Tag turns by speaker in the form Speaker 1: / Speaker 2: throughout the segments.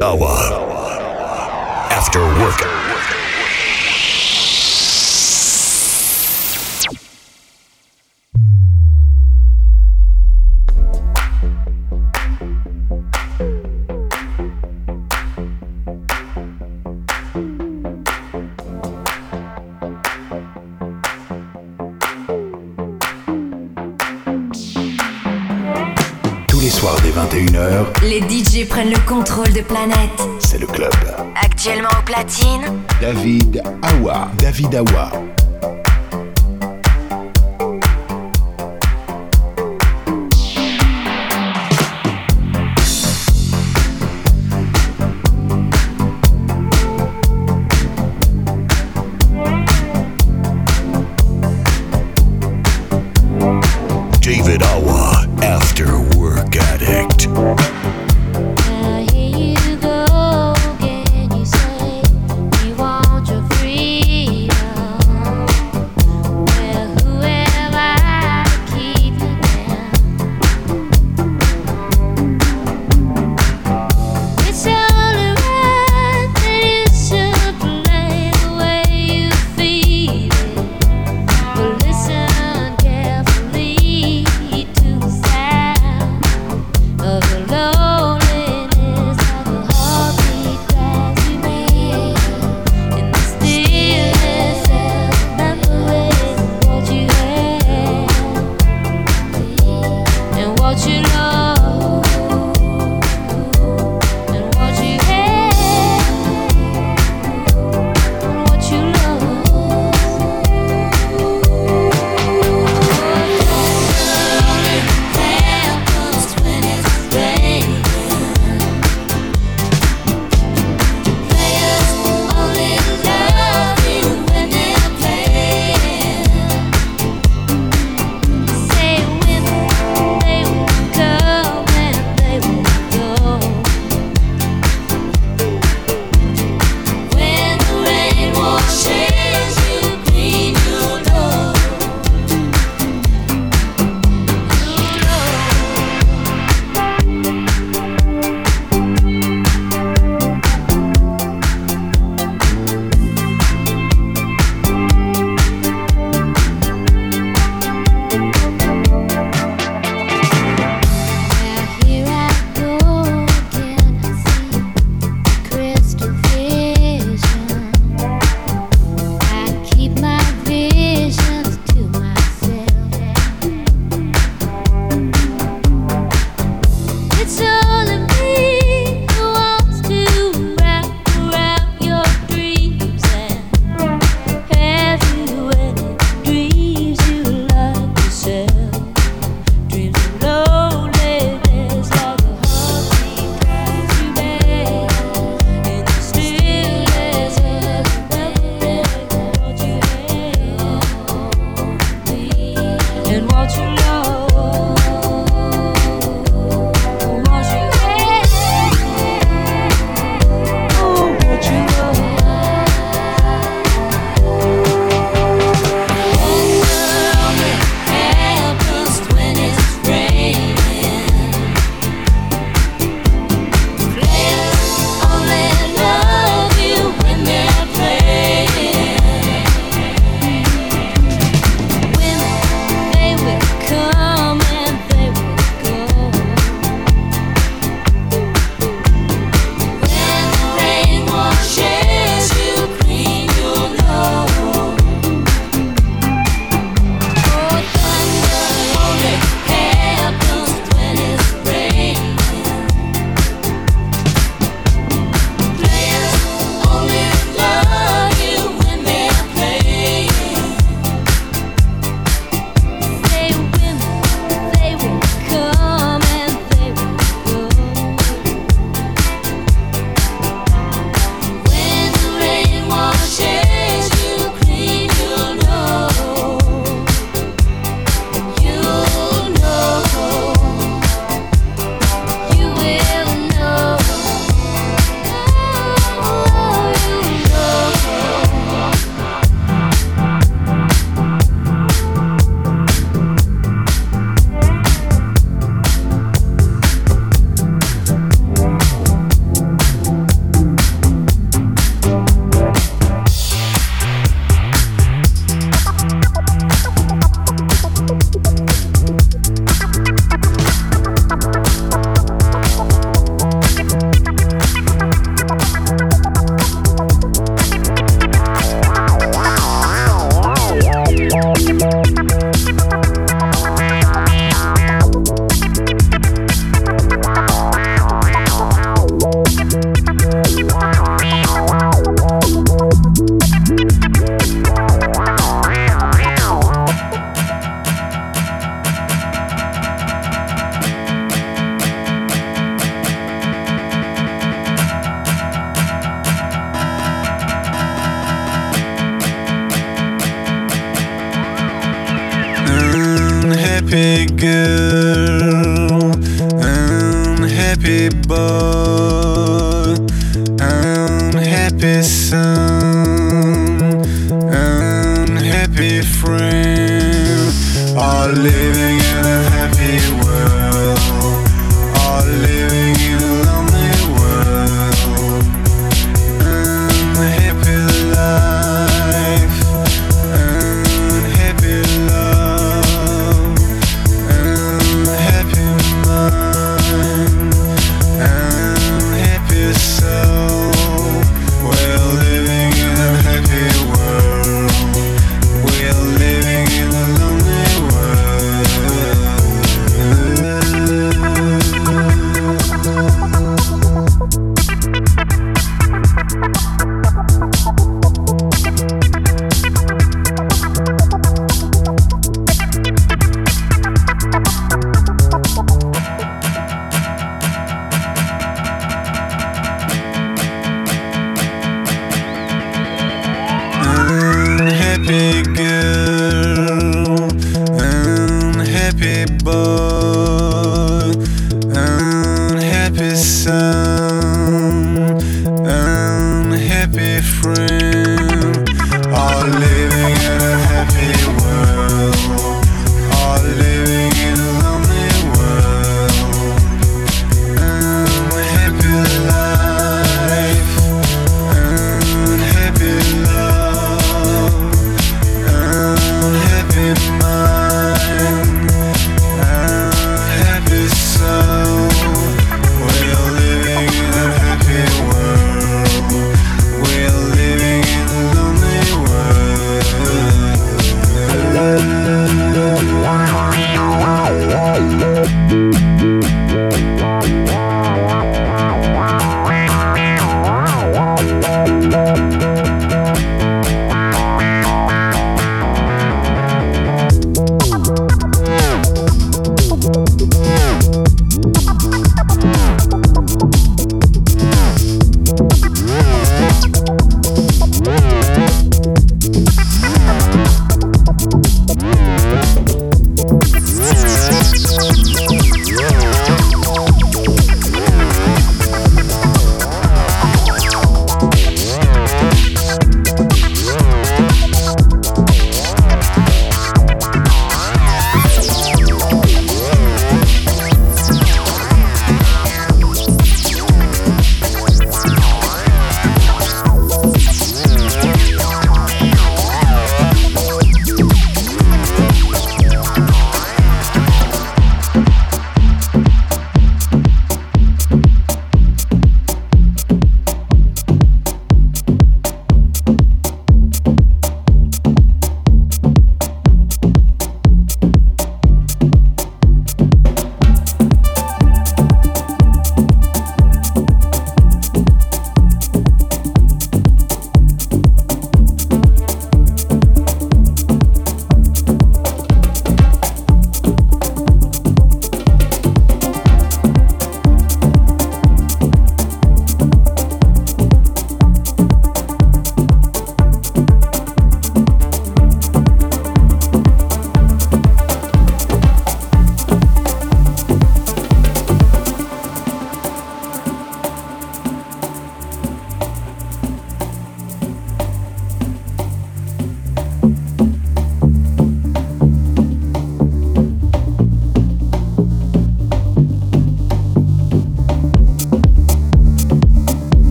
Speaker 1: Les de planète.
Speaker 2: C'est le club.
Speaker 1: Actuellement au platine.
Speaker 2: David Awa. David Awa.
Speaker 3: pigger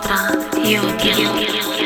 Speaker 3: outra e outra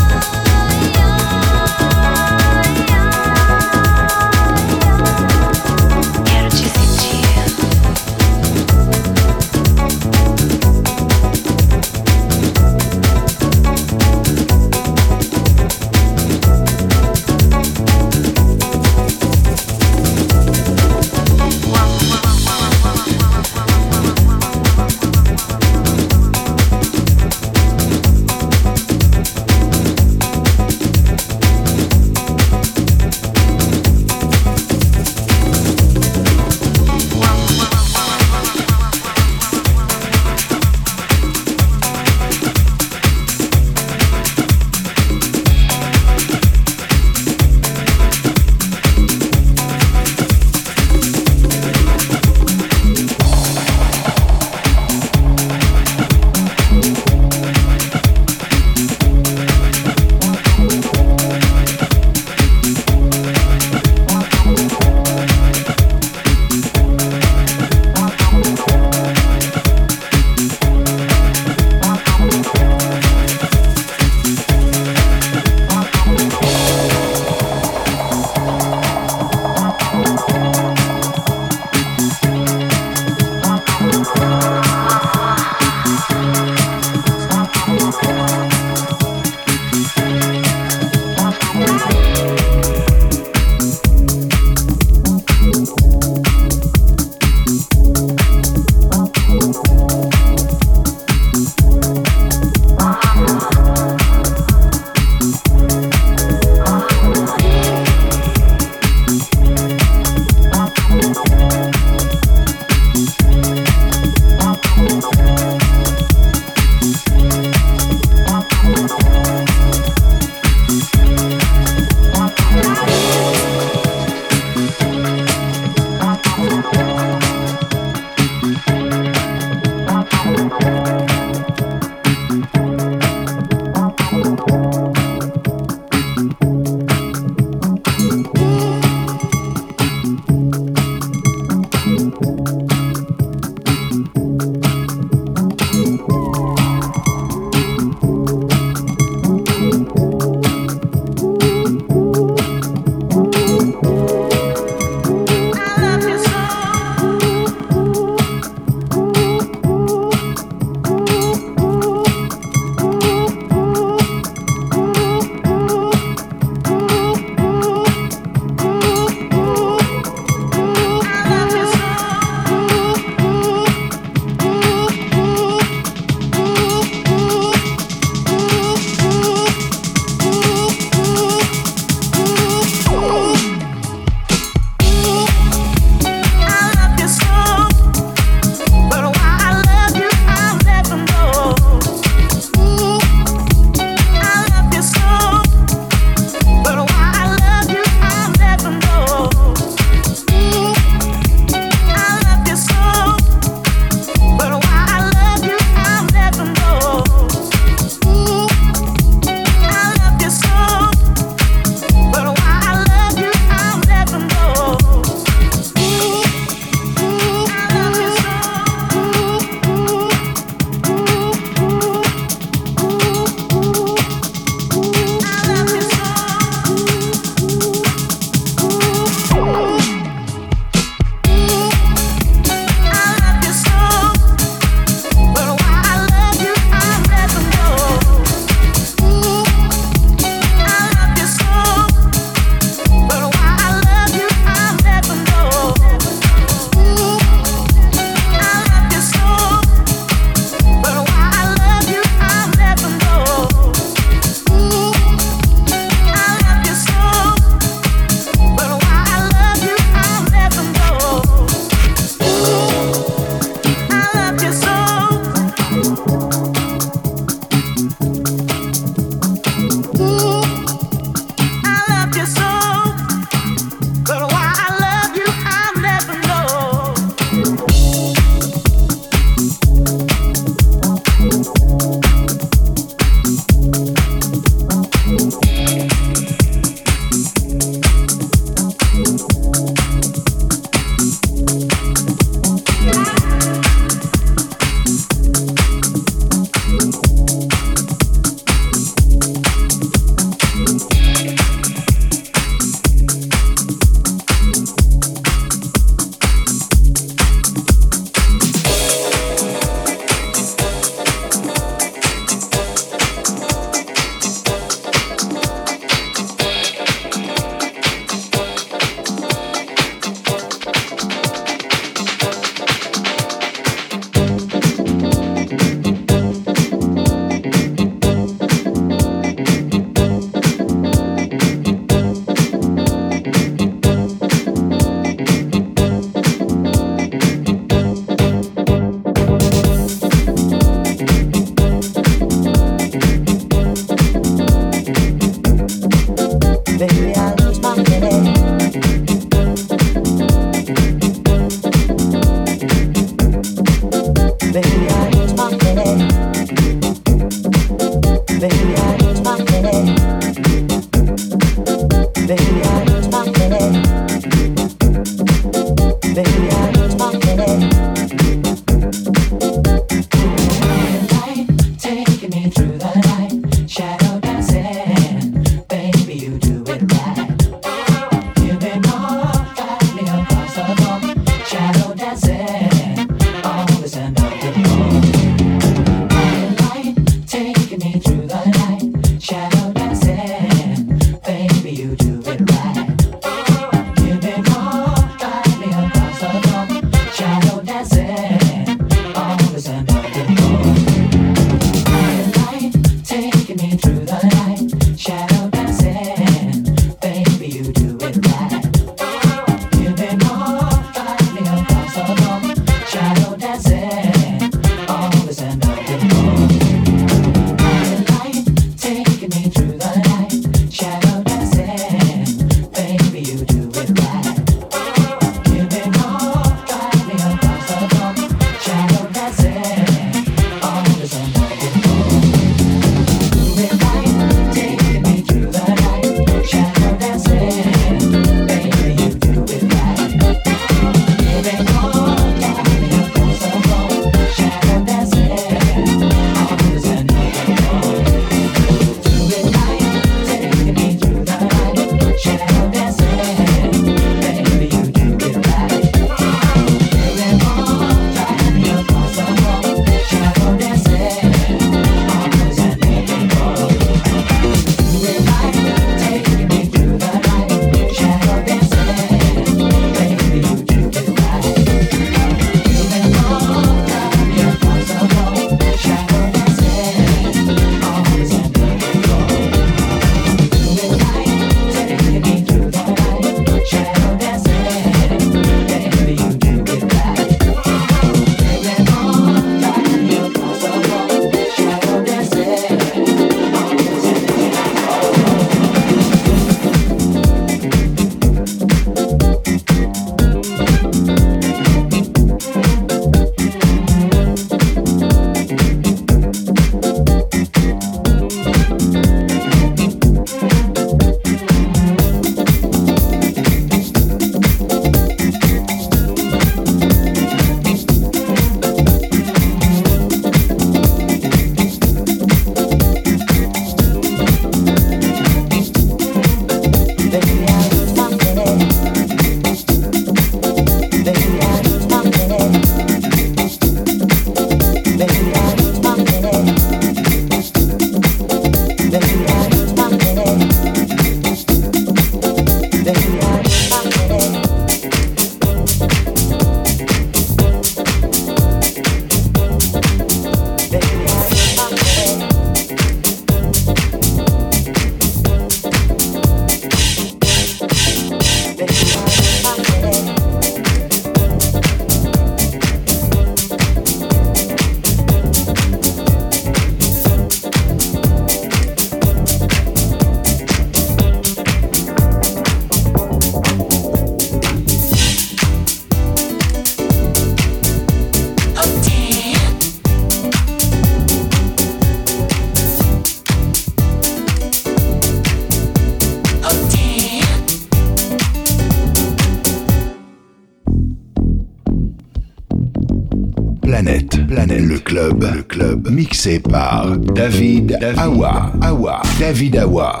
Speaker 4: mixé par David, Awa, Awa, David Awa.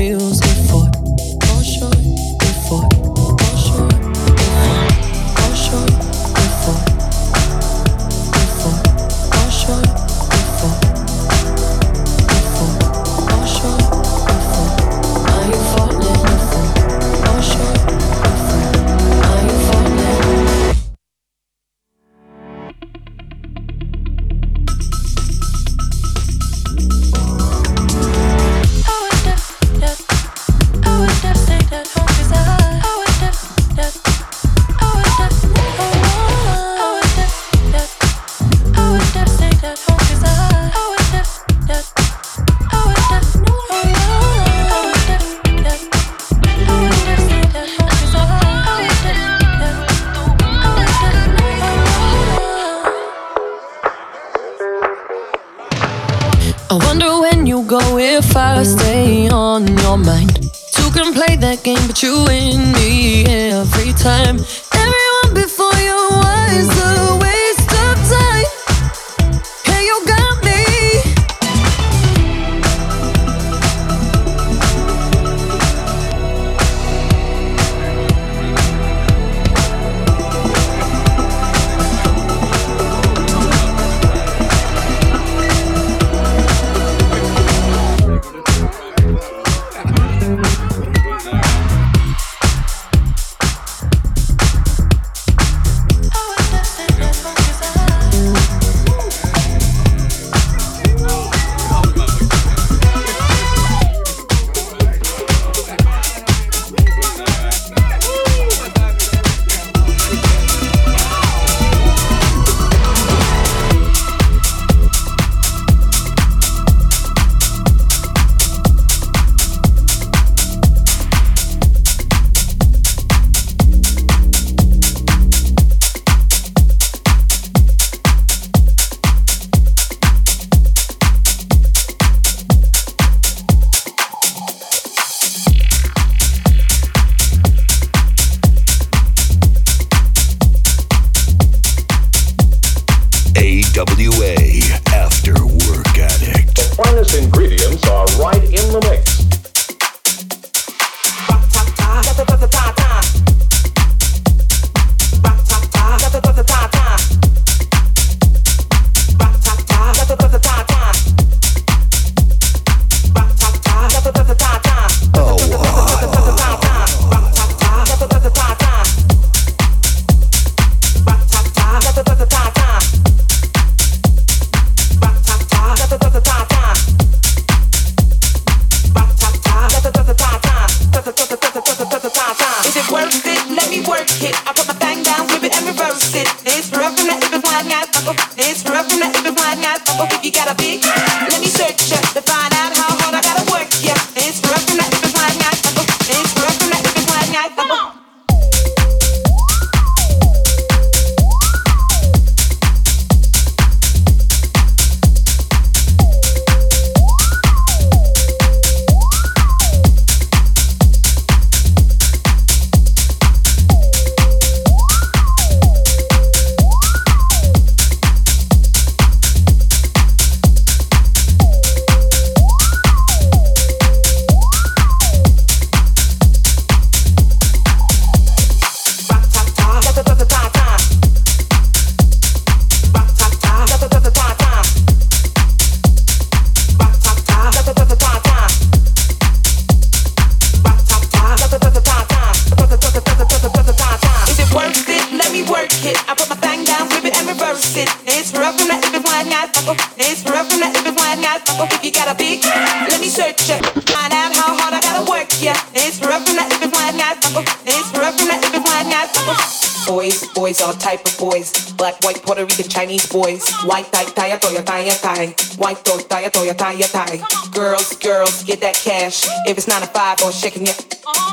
Speaker 5: boys, white tie, tie, toya, tie, tie, white toy, tie, toya, tie, tie. Girls, girls, get that cash. If it's nine to five or shaking it,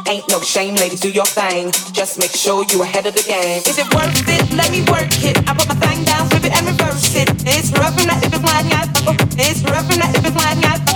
Speaker 5: ain't no shame, ladies, do your thing. Just make sure you ahead of the game. Is it worth it? Let me work it. I put my thing down, flip it and reverse it. It's rough and if it's lying, it's rough and if it's
Speaker 6: lying,